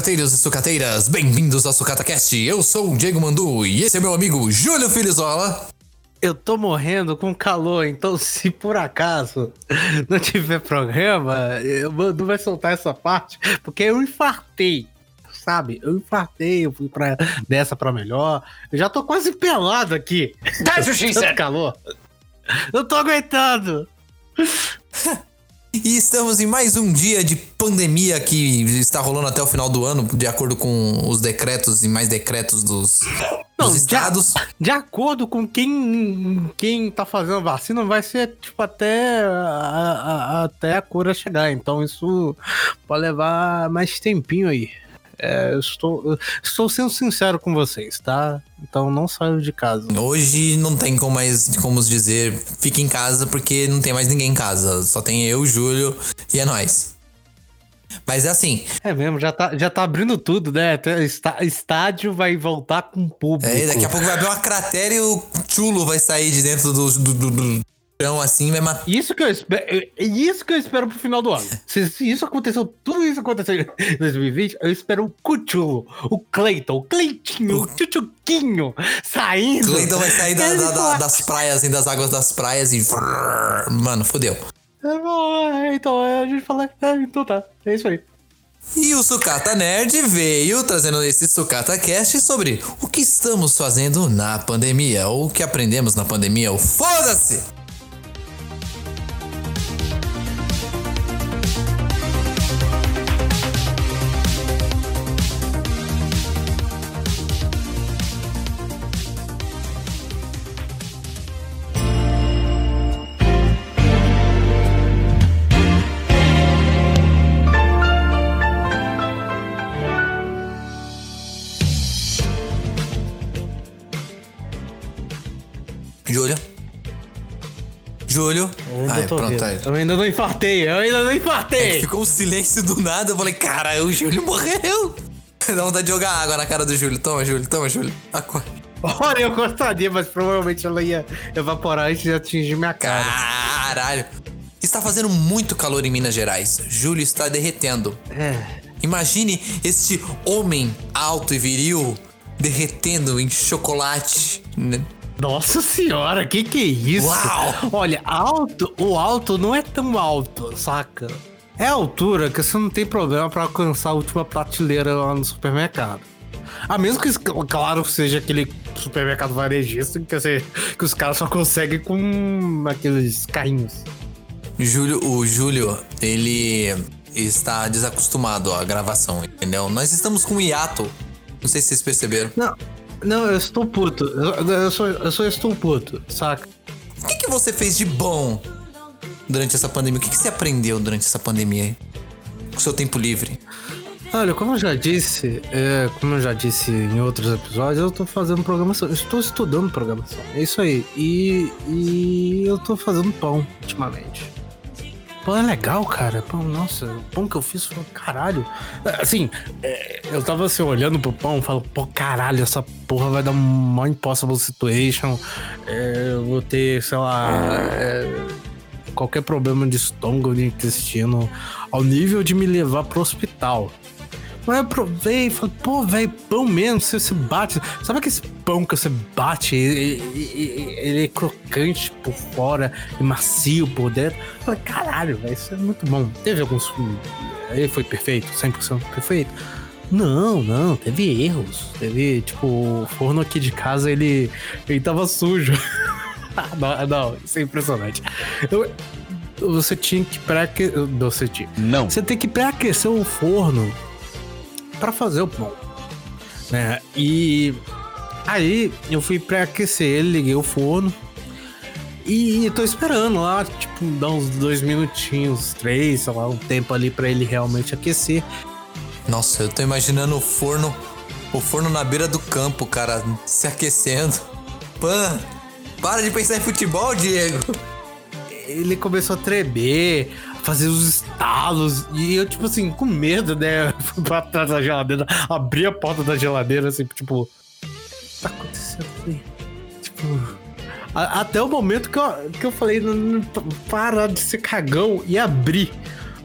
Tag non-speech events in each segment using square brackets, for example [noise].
sucateiros e sucateiras, bem-vindos ao SucataCast. Eu sou o Diego Mandu e esse é meu amigo Júlio Filizola. Eu tô morrendo com calor, então [laughs] se por acaso não tiver programa, eu Mandu vai soltar essa parte, porque eu infartei, sabe? Eu infartei, eu fui pra, dessa pra melhor. Eu já tô quase pelado aqui. She [laughs] said. calor. Eu tô aguentando. [laughs] E estamos em mais um dia de pandemia que está rolando até o final do ano, de acordo com os decretos e mais decretos dos, Não, dos estados. De, de acordo com quem, quem tá fazendo vacina, vai ser tipo até a, a- até a cura chegar. Então isso pode levar mais tempinho aí. É, estou, estou sendo sincero com vocês, tá? Então não saiam de casa. Hoje não tem como mais como dizer fique em casa porque não tem mais ninguém em casa. Só tem eu, Júlio e é nóis. Mas é assim, É mesmo, já tá, já tá abrindo tudo, né? Está- estádio vai voltar com público. é, daqui a pouco vai abrir uma cratera e o chulo vai sair de dentro do, do, do, do chão assim, vai matar. Isso que eu espero, é isso que eu espero pro final do ano. [laughs] Se, se isso aconteceu, tudo isso aconteceu em 2020, eu espero o Cuchulo, o Cleiton, o Cleitinho, o Chuchuquinho saindo. Cleiton vai sair da- da- da- das praias, assim, das águas das praias e. Mano, fodeu. "Ah, Então a gente fala, ah, então tá, é isso aí. E o Sucata Nerd veio trazendo esse Sucata Cast sobre o que estamos fazendo na pandemia, ou o que aprendemos na pandemia, ou foda-se! Tô pronto, vendo. aí. Eu ainda não infartei, eu ainda não infartei. Ficou um silêncio do nada, eu falei, cara, o Júlio morreu! [laughs] Dá vontade de jogar água na cara do Júlio. Toma, Júlio, toma, Júlio. Acorda. Olha, eu gostaria, mas provavelmente ela ia evaporar antes de atingir minha cara. Caralho. Está fazendo muito calor em Minas Gerais. Júlio está derretendo. É. Imagine este homem alto e viril derretendo em chocolate. Nossa senhora, que que é isso? Uau! Olha, alto, o alto não é tão alto, saca? É a altura que você não tem problema pra alcançar a última prateleira lá no supermercado. A menos que, claro, seja aquele supermercado varejista que, você- que os caras só conseguem com aqueles carrinhos. Júlio, o Júlio, ele está desacostumado à gravação, entendeu? Nós estamos com um hiato. Não sei se vocês perceberam. Não, não, eu estou puto. Eu, eu, só, eu só estou puto, saca? O que, que você fez de bom durante essa pandemia? O que, que você aprendeu durante essa pandemia aí? Com o seu tempo livre? Olha, como eu já disse, é, como eu já disse em outros episódios, eu tô fazendo programação. Eu estou estudando programação. É isso aí. E, e eu tô fazendo pão ultimamente. Pão é legal, cara. Pão, nossa, o pão que eu fiz foi caralho. É, Assim, é, eu tava assim, olhando pro pão falo, pô, caralho, essa porra vai dar uma impossible situation. É, eu vou ter, sei lá. é, qualquer problema de estômago, de intestino, ao nível de me levar pro hospital. Mas eu provei e falei, pô, velho, pão mesmo, você se bate. Sabe aquele pão que você bate, ele, ele- ele é crocante por fora e macio por dentro? Eu falei, caralho, velho, isso é muito bom. Teve alguns. Ele foi perfeito, 100% perfeito? Não, não, teve erros. Teve, tipo, o forno aqui de casa, ele, ele tava sujo. [laughs] não, não, isso é impressionante. Eu- você tinha que pré-aquecer. Você tinha. Não. Você tem que pré-aquecer o forno para fazer o pão. Né? E aí eu fui pré-aquecer ele, liguei o forno. E tô esperando lá, tipo, dar uns dois minutinhos, três, sei lá, um tempo ali para ele realmente aquecer. Nossa, eu tô imaginando o forno, o forno na beira do campo, cara, se aquecendo. Pã, para de pensar em futebol, Diego. Ele começou a tremer, fazer os estalos. E eu, tipo assim, com medo, né? [laughs] Fui pra trás da geladeira, abri a porta da geladeira, assim, tipo. Tá acontecendo aqui? Tipo. a- até o momento que eu, que eu falei, "Não, para de ser cagão e abri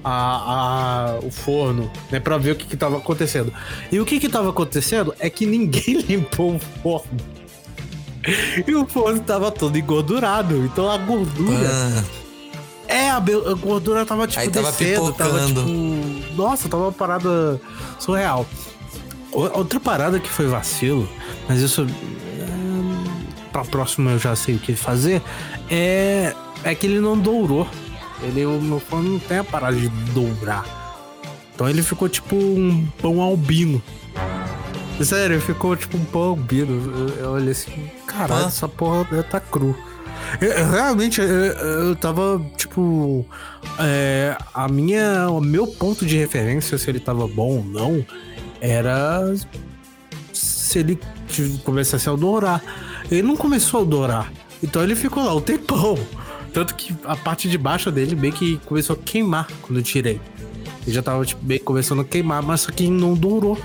a, a, o forno, né, pra ver o que que tava acontecendo. E o que que tava acontecendo é que ninguém [laughs] limpou o forno. E o forno tava todo engordurado, então a gordura... Ah, a, gordura tava tipo Aí tava descendo, tava tipo. Nossa, tava uma parada surreal. Outra parada que foi vacilo, mas isso. hum, Pra próxima eu já sei o que fazer. É. É que ele não dourou. Ele, o meu fone não tem a parada de dourar. Então ele ficou tipo um pão albino. Sério, ficou tipo um pão albino. Eu, eu olhei assim, caralho, essa porra tá cru. Eu- eu realmente, eu, eu tava, tipo. é, a minha. O meu ponto de referência, se ele tava bom ou não, era. Se ele começasse a dourar. Ele não começou a dourar. Então ele ficou lá um tempão. Tanto que a parte de baixo dele meio que começou a queimar quando eu tirei. Ele já tava, tipo, meio começando a queimar, mas só que não dourou.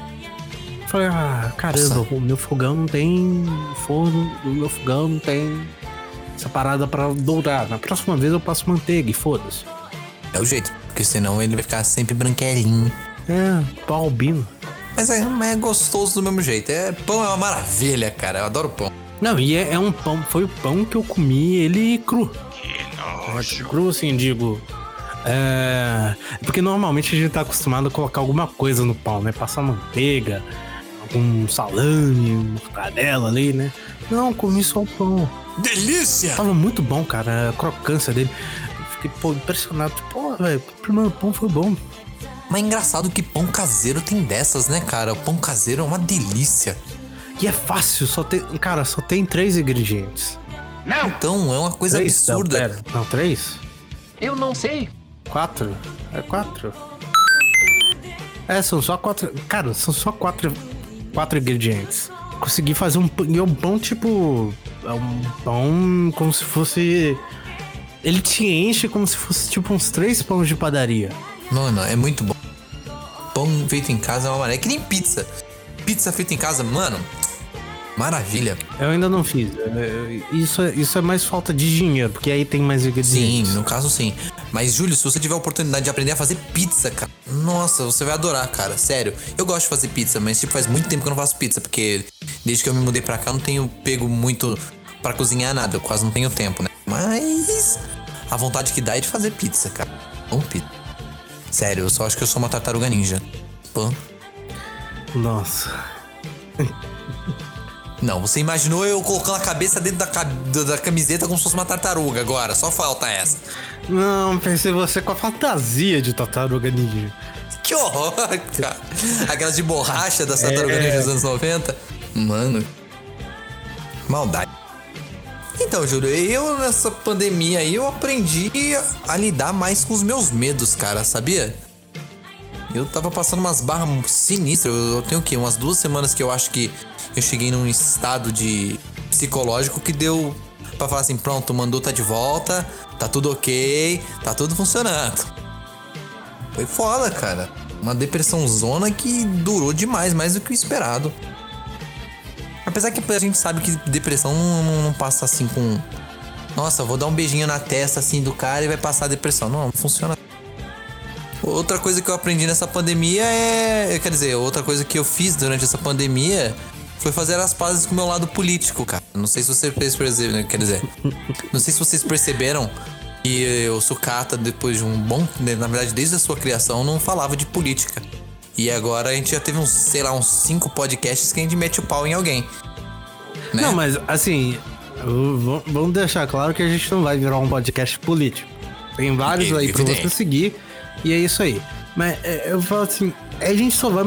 Falei, ah, caramba, Nossa. o meu fogão não tem forno, o meu fogão não tem essa parada pra dourar. Na próxima vez eu passo manteiga e foda-se. é o jeito, porque senão ele vai ficar sempre branquelinho. É, pau albino. Mas é, mas é gostoso do mesmo jeito. É, pão é uma maravilha, cara. Eu adoro pão. Não, e é, é um pão, foi o pão que eu comi ele cru. É, Cru, assim, digo. É. Porque normalmente a gente tá acostumado a colocar alguma coisa no pão, né? Passar manteiga, algum salame, mortadela ali, né? Não, comi só o pão. Delícia! Tava muito bom, cara, a crocância dele. Fiquei, pô, impressionado. Pô, velho, o primeiro pão foi bom. Mas é engraçado que pão caseiro tem dessas, né, cara? O pão caseiro é uma delícia. E é fácil, só tem. Cara, só tem três ingredientes. Então, é uma coisa três? absurda. Não, pera. Não, três? Eu não sei. Quatro? É quatro? É, são só quatro. Cara, são só quatro, quatro ingredientes. Consegui fazer um pão. É um pão tipo. É um pão como se fosse. Ele te enche como se fosse tipo uns três pães de padaria. Mano, é muito bom. Pão feito em casa é uma maravilha. É que nem pizza. Pizza feita em casa, mano. Maravilha. Eu ainda não fiz. É, Isso, é- isso é mais falta de dinheiro, porque aí tem mais Sim, ingredientes. no caso sim. Mas, Júlio, se você tiver a oportunidade de aprender a fazer pizza, cara, nossa, você vai adorar, cara. Sério. Eu gosto de fazer pizza, mas tipo, faz muito tempo que eu não faço pizza, porque desde que eu me mudei pra cá, eu não tenho pego muito pra cozinhar nada. Eu quase não tenho tempo, né? Mas a vontade que dá é de fazer pizza, cara. Bom pizza. Sério, eu só acho que eu sou uma tartaruga ninja. Pô. Nossa. Não, você imaginou eu colocando a cabeça dentro da, da- da camiseta como se fosse uma tartaruga agora. Só falta essa. Não, pensei você com a fantasia de tartaruga ninja. Que horror, cara. Aquelas de borracha das tartarugas É. ninja dos anos 90. Mano. Maldade. Então, Júlio, eu nessa pandemia aí eu aprendi a lidar mais com os meus medos, cara, sabia? Eu tava passando umas barras sinistras. Eu tenho o quê? Umas duas semanas que eu acho que eu cheguei num estado de psicológico que deu pra falar assim: pronto, o mandou tá de volta, tá tudo ok, tá tudo funcionando. Foi foda, cara. Uma depressão zona que durou demais, mais do que o esperado. Apesar que a gente sabe que depressão não, não- não passa assim com. Nossa, vou dar um beijinho na testa assim do cara e vai passar a depressão. Não, não funciona. Outra coisa que eu aprendi nessa pandemia é. Quer dizer, outra coisa que eu fiz durante essa pandemia foi fazer as pazes com o meu lado político, cara. Não sei se você percebeu, quer dizer. [laughs] Não sei se vocês perceberam que o Sucata, depois de um bom. Na verdade, desde a sua criação, não falava de política. E agora a gente já teve uns, sei lá, uns cinco podcasts que a gente mete o pau em alguém. Né? Não, mas assim, vamos deixar claro que a gente não vai virar um podcast político. Tem vários aí pra Evidente. você seguir e é isso aí. Mas é, eu falo assim, a gente só vai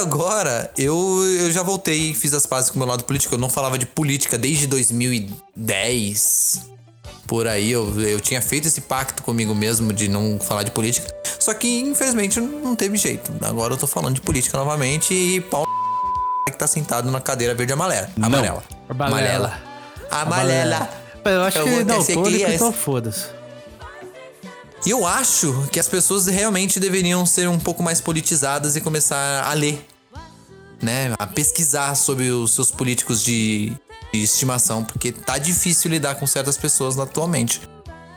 agora eu, eu já voltei e fiz as pazes com o meu lado político. Eu não falava de política desde 2010. Por aí, eu, eu tinha feito esse pacto comigo mesmo de não falar de política. Só que, infelizmente, não teve jeito. Agora eu tô falando de política novamente e pau. que tá sentado na cadeira verde amarela. Não. Amarela. Amarela. Amarela. Eu acho Eu que ser daltônico, criança. então foda-se. E eu acho que as pessoas realmente deveriam ser um pouco mais politizadas e começar a ler, né? A pesquisar sobre os seus políticos de, de estimação, porque tá difícil lidar com certas pessoas atualmente.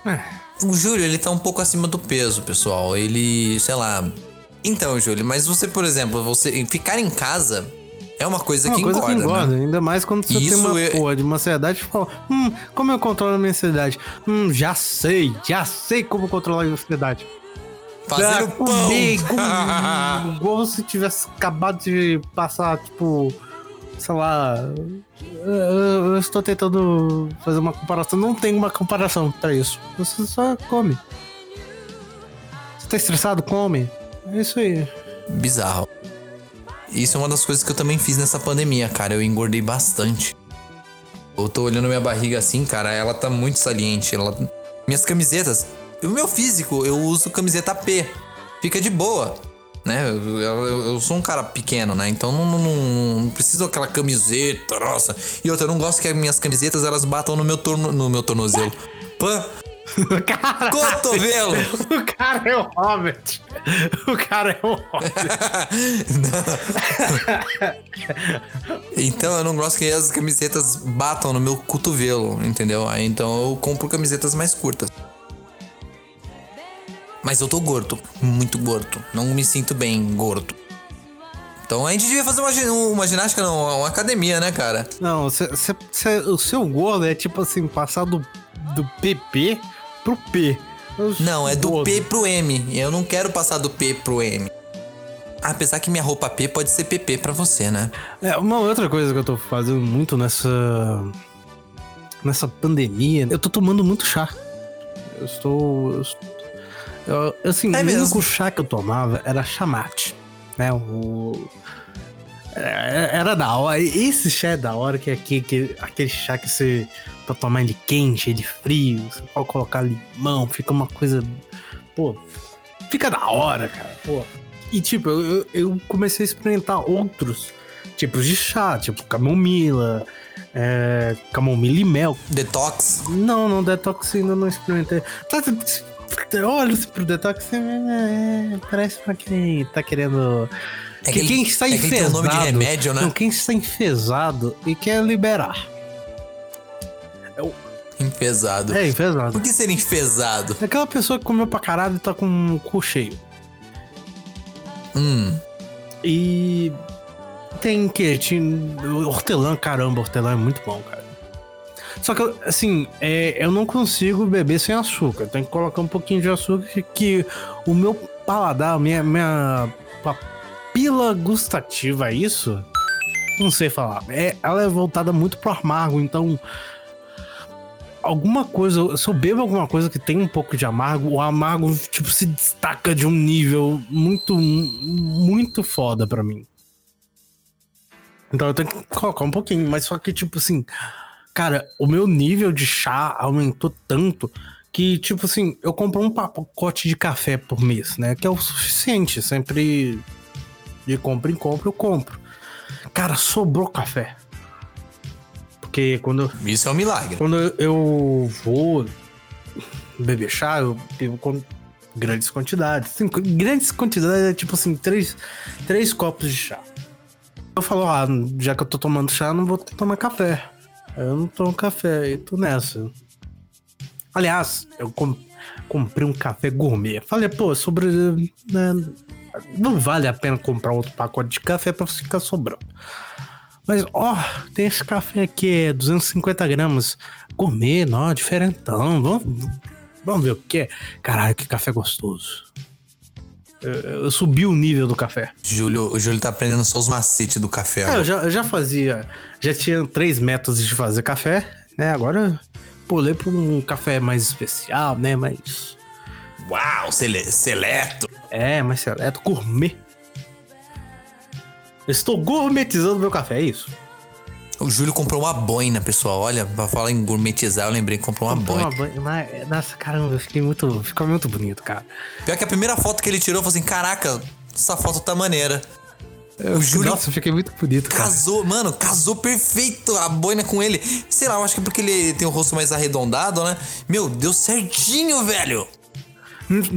É. O Júlio, ele tá um pouco acima do peso, pessoal. Ele, sei lá. Então, Júlio, mas você, por exemplo, você ficar em casa é uma coisa É uma que coisa engorda, que engorda, né? ainda mais quando você Isso tem uma é- porra de uma ansiedade e fala, hum, como eu controlo a minha ansiedade? Hum, já sei, já sei como controlar a ansiedade. Fazendo Já pão. igual, [laughs] igual se tivesse acabado de passar, tipo, sei lá. Eu, eu estou tentando fazer uma comparação. Não tem uma comparação pra isso. Você só come. Você tá estressado? Come. É isso aí. Bizarro. Isso é uma das coisas que eu também fiz nessa pandemia, cara. Eu engordei bastante. Eu tô olhando minha barriga assim, cara, ela tá muito saliente. Ela... Minhas camisetas. O meu físico, eu uso camiseta P. Fica de boa. Né? Eu, eu- eu sou um cara pequeno, né? Então não, não, não, preciso aquela camiseta, nossa. E outra, eu não gosto que as minhas camisetas elas batam no meu, torno, no meu tornozelo. Pã! [laughs] Cara, Cotovelo! [laughs] o cara é o Hobbit. O cara é o Hobbit. [laughs] Então eu não gosto que as camisetas batam no meu cotovelo, entendeu? Então eu compro camisetas mais curtas. Mas eu tô gordo, muito gordo. Não me sinto bem gordo. Então a gente devia fazer uma, uma ginástica, não, uma academia, né, cara? Não, cê- cê- cê- o seu gordo é tipo assim, passar do, do PP pro P. Eu Não, é do gordo. P pro M. Eu não quero passar do P pro M. Apesar que minha roupa P pode ser PP pra você, né? É, uma outra coisa que eu tô fazendo muito nessa. Nessa pandemia, eu tô tomando muito chá. Eu estou. eu estou- eu- assim, É o mesmo? único chá que eu tomava era chamate. Né? O. é- Era da hora. Esse chá é da hora, que é aquele, que- aquele chá que você. Pra tomar ele quente, ele frio, você pode colocar limão, fica uma coisa. Pô, fica da hora, cara. Pô. E tipo, eu, eu- eu comecei a experimentar outros tipos de chá, tipo camomila, é, camomila e mel. Detox. Não, não, detox ainda não experimentei. Tá, Olha pro detox, é, parece pra quem tá querendo. É que que quem está é que enfesado. o nome de remédio, né? Não, quem está enfesado e quer liberar. Enfesado. É, enfesado. Por que ser enfesado? É aquela pessoa que comeu pra caralho e tá com o cu cheio. Hum. E tem que hortelã, caramba, hortelã é muito bom, cara. Só que, assim, é, eu não consigo beber sem açúcar. Tem que colocar um pouquinho de açúcar que, que o meu paladar, minha, minha papila gustativa, é isso? Não sei falar. É, ela é voltada muito pro amargo, então alguma coisa, se eu bebo alguma coisa que tem um pouco de amargo, o amargo tipo se destaca de um nível muito muito foda pra mim. Então eu tenho que colocar um pouquinho, mas só que tipo assim, cara, o meu nível de chá aumentou tanto que tipo assim, eu compro um pacote de café por mês, né, que é o suficiente, sempre de compra em compra eu compro. Cara, sobrou café. Porque quando Isso é um milagre. quando eu vou beber chá, eu bebo com grandes quantidades. Assim, grandes quantidades é tipo assim, três, três copos de chá. Eu falo, ah, já que eu tô tomando chá, não vou tomar café. Eu não tomo café, e tô nessa. Aliás, eu com- comprei um café gourmet. Falei, pô, sobre. né, não vale a pena comprar outro pacote de café pra ficar sobrando. Mas, ó, tem esse café aqui, é 250 gramas. Gourmet, não, diferentão. Vamos, vamos ver o que é. Caralho, que café gostoso. Eu, eu subi o nível do café. Júlio, o Júlio tá aprendendo só os macetes do café. É, eu já, eu já fazia. Já tinha três métodos de fazer café, né? Agora pulei pra um café mais especial, né? Mais. Uau, sele- seleto. É, mais seleto, gourmet. Estou gourmetizando meu café, é isso? O Júlio comprou uma boina, pessoal. Olha, pra falar em gourmetizar, eu lembrei que comprou uma Comprei boina. uma mas- Nossa, caramba, eu fiquei muito. Ficou muito bonito, cara. Pior que a primeira foto que ele tirou, eu falei assim: caraca, essa foto tá maneira. Eu, O Júlio Nossa, eu fiquei muito bonito, cara. Casou, mano, casou perfeito a boina com ele. Sei lá, eu acho que é porque ele tem o rosto mais arredondado, né? Meu, deu certinho, velho.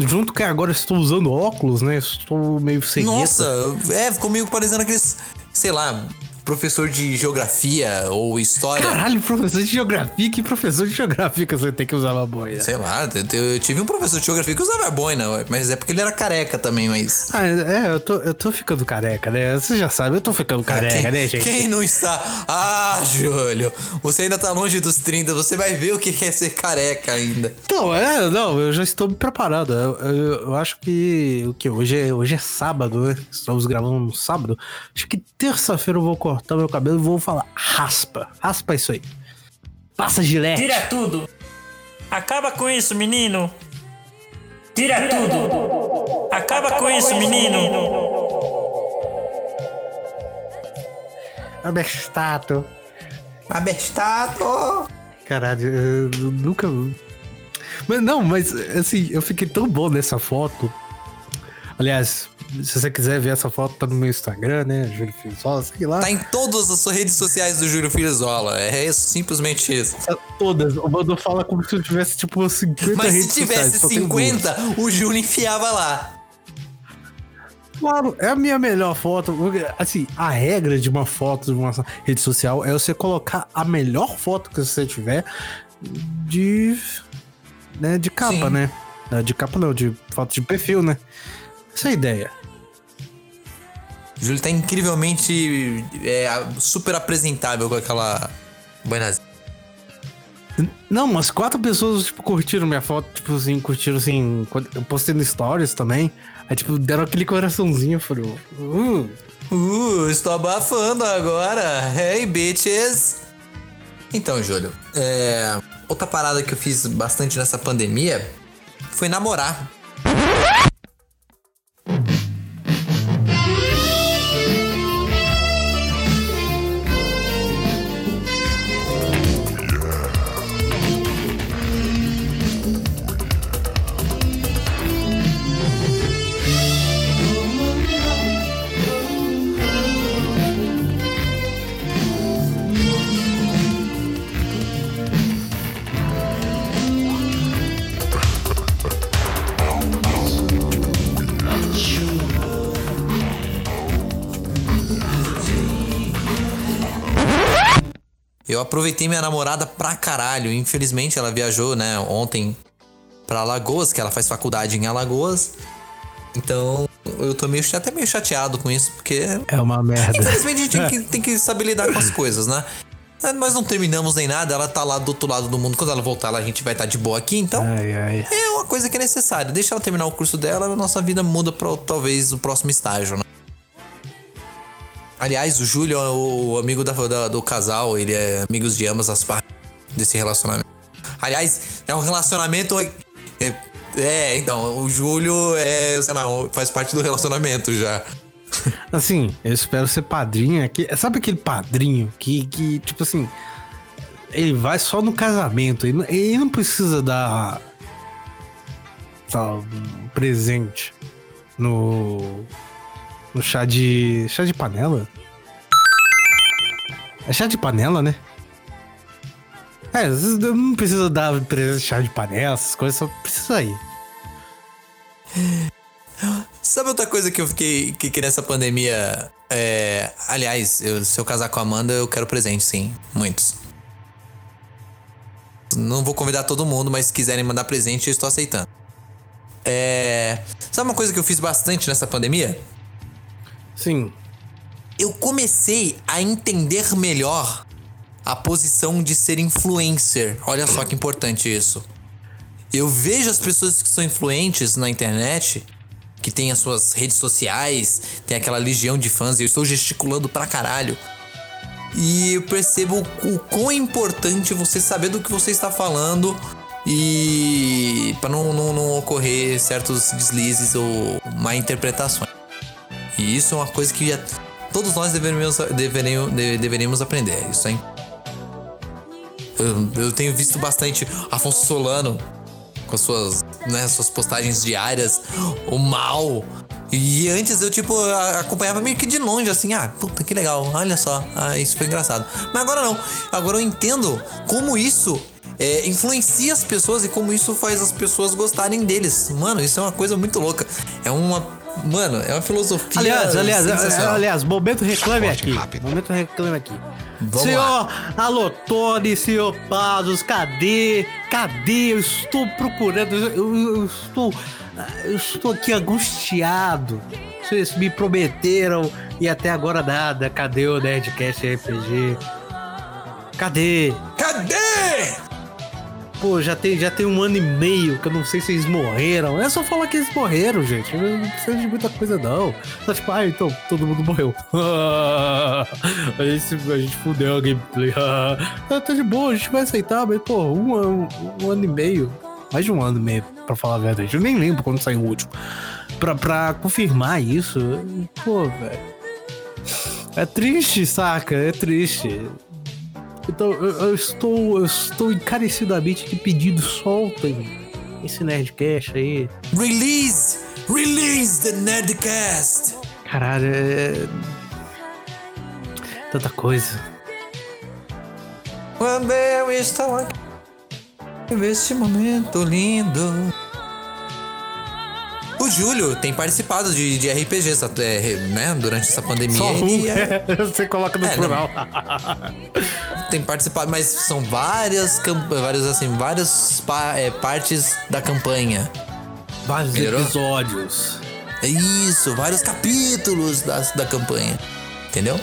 Junto que agora eu estou usando óculos, né? Estou meio sem Nossa, é, ficou meio parecendo aqueles, sei lá, professor de geografia ou história. Caralho, professor de geografia, que professor de geografia que você tem que usar uma boia? Sei lá, eu, eu tive um professor de geografia que usava boina, mas é porque ele era careca também, mas. Ah, é, eu tô, eu tô ficando careca, né? Você já sabe, eu tô ficando careca, quem, né, gente? quem não está? Ah, Júlio, você ainda tá longe dos 30, você vai ver o que é ser careca ainda. Não, é, não, eu já estou preparado. Eu, eu, eu acho que o que hoje é, hoje é sábado, né? Estamos gravando no sábado. Acho que terça-feira eu vou cortar meu cabelo e vou falar raspa. Raspa isso aí. Passa gilete. Tira tudo! Acaba com isso, menino! Tira tudo! Acaba com isso, menino! Abestado. Abestado! Caralho, eu nunca. Mas não, mas assim, eu fiquei tão bom nessa foto. Aliás, se você quiser ver essa foto, tá no meu Instagram, né? Júlio Fizola, sei lá. Tá em todas as redes sociais do Júlio Filizola. É simplesmente isso. Tá Todas. O Mano fala como se eu tivesse, tipo, 50 Mas se redes tivesse sociais, só tenho duas. 50, o Júlio enfiava lá. Claro, é a minha melhor foto. Assim, a regra de uma foto de uma rede social é você colocar a melhor foto que você tiver de. Né, de capa, Sim. né? Não, De capa não, de foto de perfil, né? Essa é a ideia. Júlio tá incrivelmente é, super apresentável com aquela boinazinha. Não, umas quatro pessoas, tipo, curtiram minha foto, tipo assim, curtiram assim. Eu postei no Stories também. Aí, tipo, deram aquele coraçãozinho, falou. Uh, Uh, estou abafando agora. Hey, bitches. Então, Júlio, é, outra parada que eu fiz bastante nessa pandemia foi namorar. Eu aproveitei minha namorada pra caralho. Infelizmente, ela viajou, né, ontem pra Alagoas, que ela faz faculdade em Alagoas. Então, eu tô meio, até meio chateado com isso, porque é uma merda. Infelizmente a gente tem que, [laughs] tem que saber lidar com as coisas, né? É, Nós não terminamos nem nada, ela tá lá do outro lado do mundo. Quando ela voltar lá, a gente vai estar de boa aqui, então Ai, ai. é uma coisa que é necessária. Deixa ela terminar o curso dela, a nossa vida muda pra talvez o próximo estágio, né? Aliás, o Júlio é o amigo da, da- do casal, ele é amigos de ambas as partes desse relacionamento. Aliás, é um relacionamento. É, é, então, o Júlio é, sei lá, faz parte do relacionamento já. Assim, eu espero ser padrinho aqui. Sabe aquele padrinho que, que tipo assim, ele vai só no casamento. Ele, ele não precisa dar lá, um presente no, no chá de. chá de panela? É chá de panela, né? É, não precisa dar presente de chá de panela, essas coisas, só precisa ir. Sabe outra coisa que eu fiquei que, que nessa pandemia. É, aliás, eu- se eu casar com a Amanda, eu quero presente, sim. Muitos. Não vou convidar todo mundo, mas se quiserem mandar presente, eu estou aceitando. É, sabe uma coisa que eu fiz bastante nessa pandemia? Sim. Eu comecei a entender melhor a posição de ser influencer. Olha só que importante isso. Eu vejo as pessoas que são influentes na internet, que tem as suas redes sociais, tem aquela legião de fãs, e eu estou gesticulando pra caralho. E eu percebo o, quão importante você saber do que você está falando e para não, não, não ocorrer certos deslizes ou má interpretações. E isso é uma coisa que todos nós deveríamos, deveríamos, de- deveríamos aprender. Isso aí. Eu, eu tenho visto bastante Afonso Solano com suas, né, suas postagens diárias, o mal E antes eu, tipo, acompanhava meio que de longe, assim, ah, puta que legal, olha só, ah, isso foi engraçado. Mas agora não. Agora eu entendo como isso é, influencia as pessoas e como isso faz as pessoas gostarem deles. Mano, isso é uma coisa muito louca. É uma. Mano, é uma filosofia. Aliás, aliás, aliás, momento reclame Forte aqui. rápido. Momento reclame aqui. Vamos senhor Alotone, senhor Pazos, cadê? Cadê? Eu estou procurando. Eu, eu estou. Eu estou aqui angustiado. Vocês me prometeram e até agora nada. Cadê o Nerdcast RPG? Cadê? Cadê? Pô, já tem, já tem um ano e meio que eu não sei se eles morreram. É só falar que eles morreram, gente. Não precisa de muita coisa, não. Só tipo, ah, então todo mundo morreu. [laughs] a, gente, a gente fudeu a gameplay. Ah, [laughs] tá de boa, a gente vai aceitar, mas, pô, um, ano- um ano e meio. Mais de um ano e meio, pra falar a verdade. Eu nem lembro quando saiu o último. Pra, pra confirmar isso, pô, velho. É triste, saca? É triste. Então, eu, eu estou, eu estou encarecidamente de pedido, soltem esse Nerdcast aí. Release! Release the Nerdcast! Caralho, é. Tanta coisa. Quando eu estou aqui, neste momento lindo. Júlio tem participado de, de RPGs até, né, durante essa pandemia. Só um, ele é- [laughs] você coloca no É, plural. [laughs] tem participado, mas são várias, várias assim, várias pa- é, partes da campanha. Vários Melhorou? episódios. É isso, vários capítulos da, da campanha. Entendeu?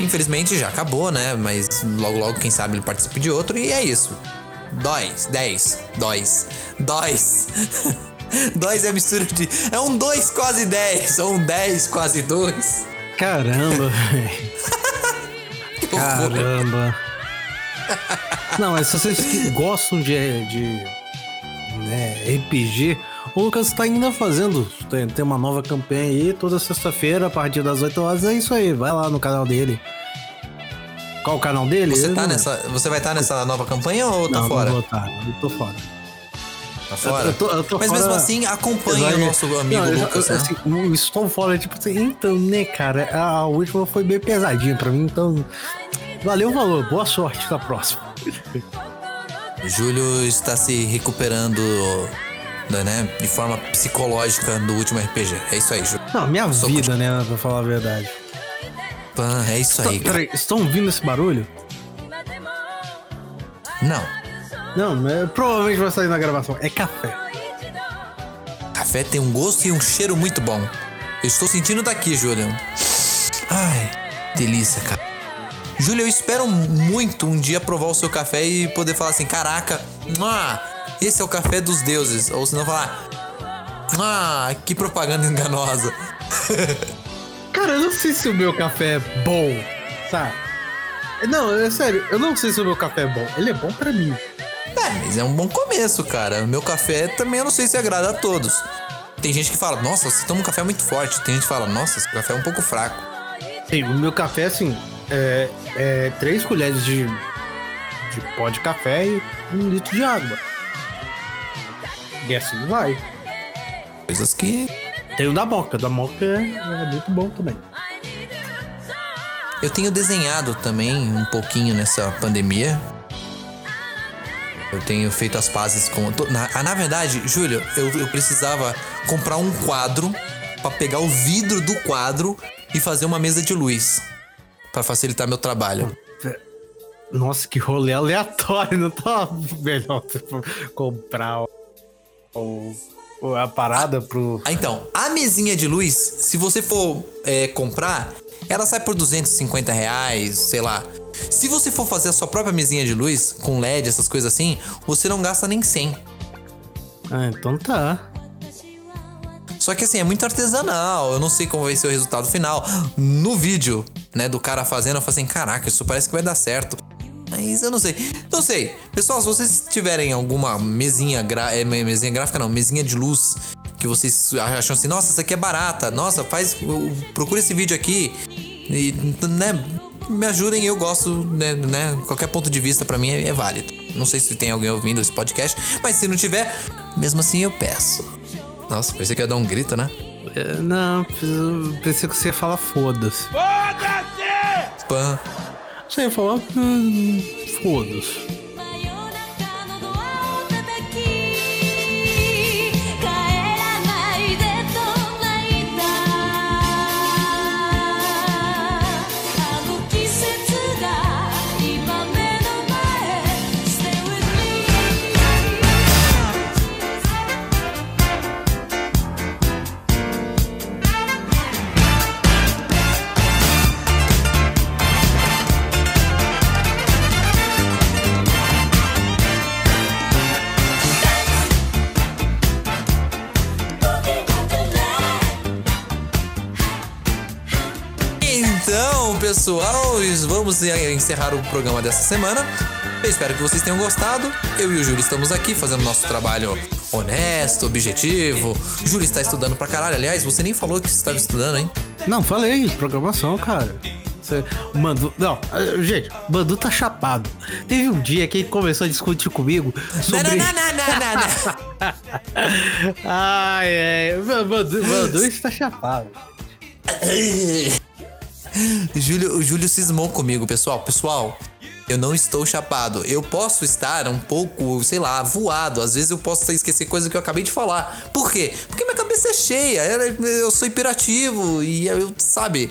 Infelizmente já acabou, né? Mas logo, logo, quem sabe ele participe de outro e é isso. Dois, dez, dois, dois. [laughs] [laughs] dois é a mistura de. É um dois quase dez, ou um dez quase dois. Caramba, [laughs] velho. Caramba. Não, mas se vocês que gostam de, de né, RPG, o Lucas tá ainda fazendo. Tem, tem uma nova campanha aí toda sexta-feira, a partir das 8 horas. É isso aí, vai lá no canal dele. Qual o canal dele? Você, tá nessa, você vai estar nessa nova campanha ou tá não, fora? Não vou tá, eu tô fora. Tá fora? Eu tô- eu tô Mas fora- mesmo assim, acompanha o nosso amigo Não, Lucas, eu- né? assim, estou fora, tipo assim, então, né, cara, a, a última foi meio pesadinha pra mim, então. Valeu, valor, boa sorte na próxima. Júlio está se recuperando né, de forma psicológica do último RPG. É isso aí, Júlio. Não, minha Sou vida, né, pra falar a verdade. Pan, É isso aí, cara. Peraí, estão ouvindo esse barulho? Não, Não, provavelmente vai sair na gravação. É café. café tem um gosto e um cheiro muito bom. Eu estou sentindo daqui, Júlio. Ai, delícia, cara. Júlio, eu espero muito um dia provar o seu café e poder falar assim: caraca, ah, esse é o café dos deuses. Ou se não falar, ah, que propaganda enganosa. [laughs] Cara, eu não sei se o meu café é bom, sabe? Não, é sério, eu não sei se o meu café é bom. Ele é bom pra mim. É, mas é um bom começo, cara. O meu café também eu não sei se agrada a todos. Tem gente que fala, nossa, você toma um café muito forte. Tem gente que fala, nossa, esse café é um pouco fraco. Sim, o meu café, assim, é, é três colheres de, de pó de café e um litro de água. E assim vai. Coisas que Tem o da moca. O da moca é, é muito bom também. eu tenho desenhado também um pouquinho nessa pandemia. Eu tenho feito as pazes com. tô- Na, ah, na verdade, Júlio, eu, eu precisava comprar um quadro pra pegar o vidro do quadro e fazer uma mesa de luz. Pra facilitar meu trabalho. Nossa, que rolê aleatório. Não tá melhor comprar o, o- a parada pro... Ah, então, a mesinha de luz, se você for é, comprar, ela sai por 250 reais, sei lá. Se você for fazer a sua própria mesinha de luz, com LED, essas coisas assim, você não gasta nem 100. Ah, então tá. Só que assim, é muito artesanal, eu não sei como vai ser o resultado final. No vídeo, né, do cara fazendo, eu falei assim, caraca, isso parece que vai dar certo. Mas eu não sei. Não sei. Pessoal, se vocês tiverem alguma mesinha, gra... é, me- mesinha gráfica, não, mesinha de luz, que vocês acham assim, nossa, essa aqui é barata, nossa, faz. Procura esse vídeo aqui. E, né, me ajudem, eu gosto, né, né qualquer ponto de vista pra mim é, é válido. Não sei se tem alguém ouvindo esse podcast, mas se não tiver, mesmo assim eu peço. Nossa, parecia que ia dar um grito, né? É, não, pensei que você ia falar foda-se. Pan. Você ia falar hum, foda-se. Vamos encerrar o programa dessa semana. Eu espero que vocês tenham gostado. Eu e o Júlio estamos aqui fazendo nosso trabalho honesto, objetivo. O Júlio está estudando pra caralho. Aliás, você nem falou que você estava estudando, hein? Não, falei, programação, cara. Você, Mandu. Não, gente, Mandu tá chapado. Teve um dia que ele começou a discutir comigo sobre. Não, não, não, não, não, não. [laughs] Ai, ai, Mandu, Mandu está chapado. [laughs] Júlio, o Júlio cismou comigo, pessoal. Pessoal, eu não estou chapado. Eu posso estar um pouco, sei lá, voado. Às vezes eu posso esquecer coisa que eu acabei de falar. Por quê? Porque minha cabeça é cheia. Eu, sou hiperativo e eu, sabe,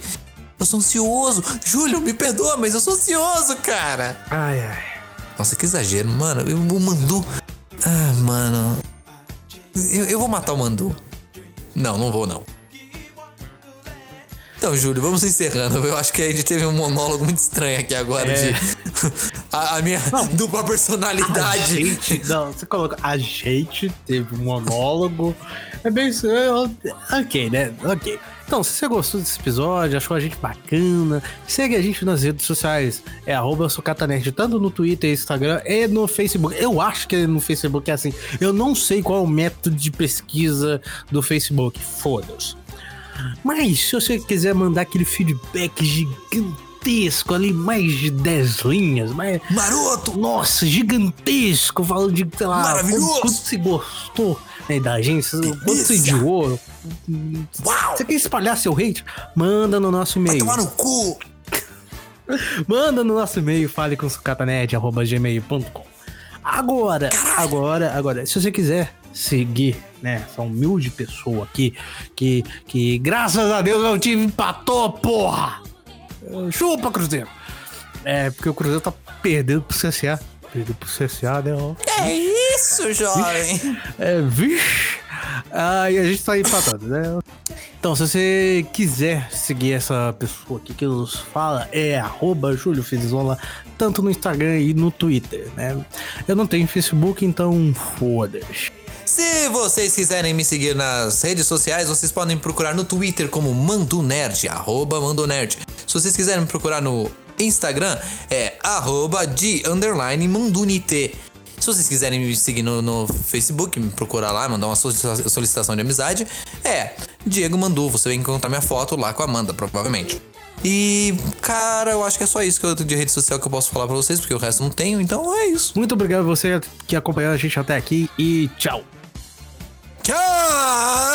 eu sou ansioso. Júlio, me perdoa, mas eu sou ansioso, cara. Ai, ai. Nossa, que exagero, mano. Eu- O Mandu. Ah, mano. Eu, eu vou matar o Mandu. Não, não vou, não. Então, Júlio, vamos encerrando. Eu acho que a gente teve um monólogo muito estranho aqui agora É. de. [laughs] a, a minha dupla A personalidade. gente, não, você coloca. A gente teve um monólogo. É bem é, Ok, né? Ok. Então, se você gostou desse episódio, achou a gente bacana, segue a gente nas redes sociais. É arroba tanto no Twitter, Instagram e no Facebook. Eu acho que no Facebook é assim. Eu não sei qual é o método de pesquisa do Facebook. Foda-se. Mas se você quiser mandar aquele feedback gigantesco ali, mais de 10 linhas, mais. Maroto! Nossa, gigantesco, falando de, sei lá, Maravilhoso! quanto, quanto você gostou né, da gente, quanto você Delícia! odiou. Uau! Você quer espalhar seu hate? Manda no nosso Vai e-mail. tomar no cu! [laughs] Manda no nosso e-mail, fale com sucatanet.gmail.com. Agora, agora, agora, se você quiser seguir, né, essa humilde pessoa aqui, que, que graças a Deus meu time empatou, porra! Chupa, Cruzeiro! É, porque o Cruzeiro tá perdendo pro CSA. Perdeu pro CSA, né? ó. É isso, jovem! [laughs] É, vixe! Aí a gente tá empatando, né? Então, se você quiser seguir essa pessoa aqui que nos fala, é arroba Júlio Fizola, tanto no Instagram e no Twitter, né? Eu não tenho Facebook, então foda-se. Se vocês quiserem me seguir nas redes sociais, vocês podem procurar no Twitter como Mandunerd, arroba Mandunerd. Se vocês quiserem me procurar no Instagram, é arroba de underline Mandunite. Se vocês quiserem me seguir no, no Facebook, me procurar lá, mandar uma solicita- solicitação de amizade, é Diego Mandu. Você vai encontrar minha foto lá com a Amanda, provavelmente. E, cara, eu acho que é só isso que eu de rede social que eu posso falar pra vocês, porque o resto não tenho, então é isso. Muito obrigado a você que acompanhou a gente até aqui e tchau! Ah!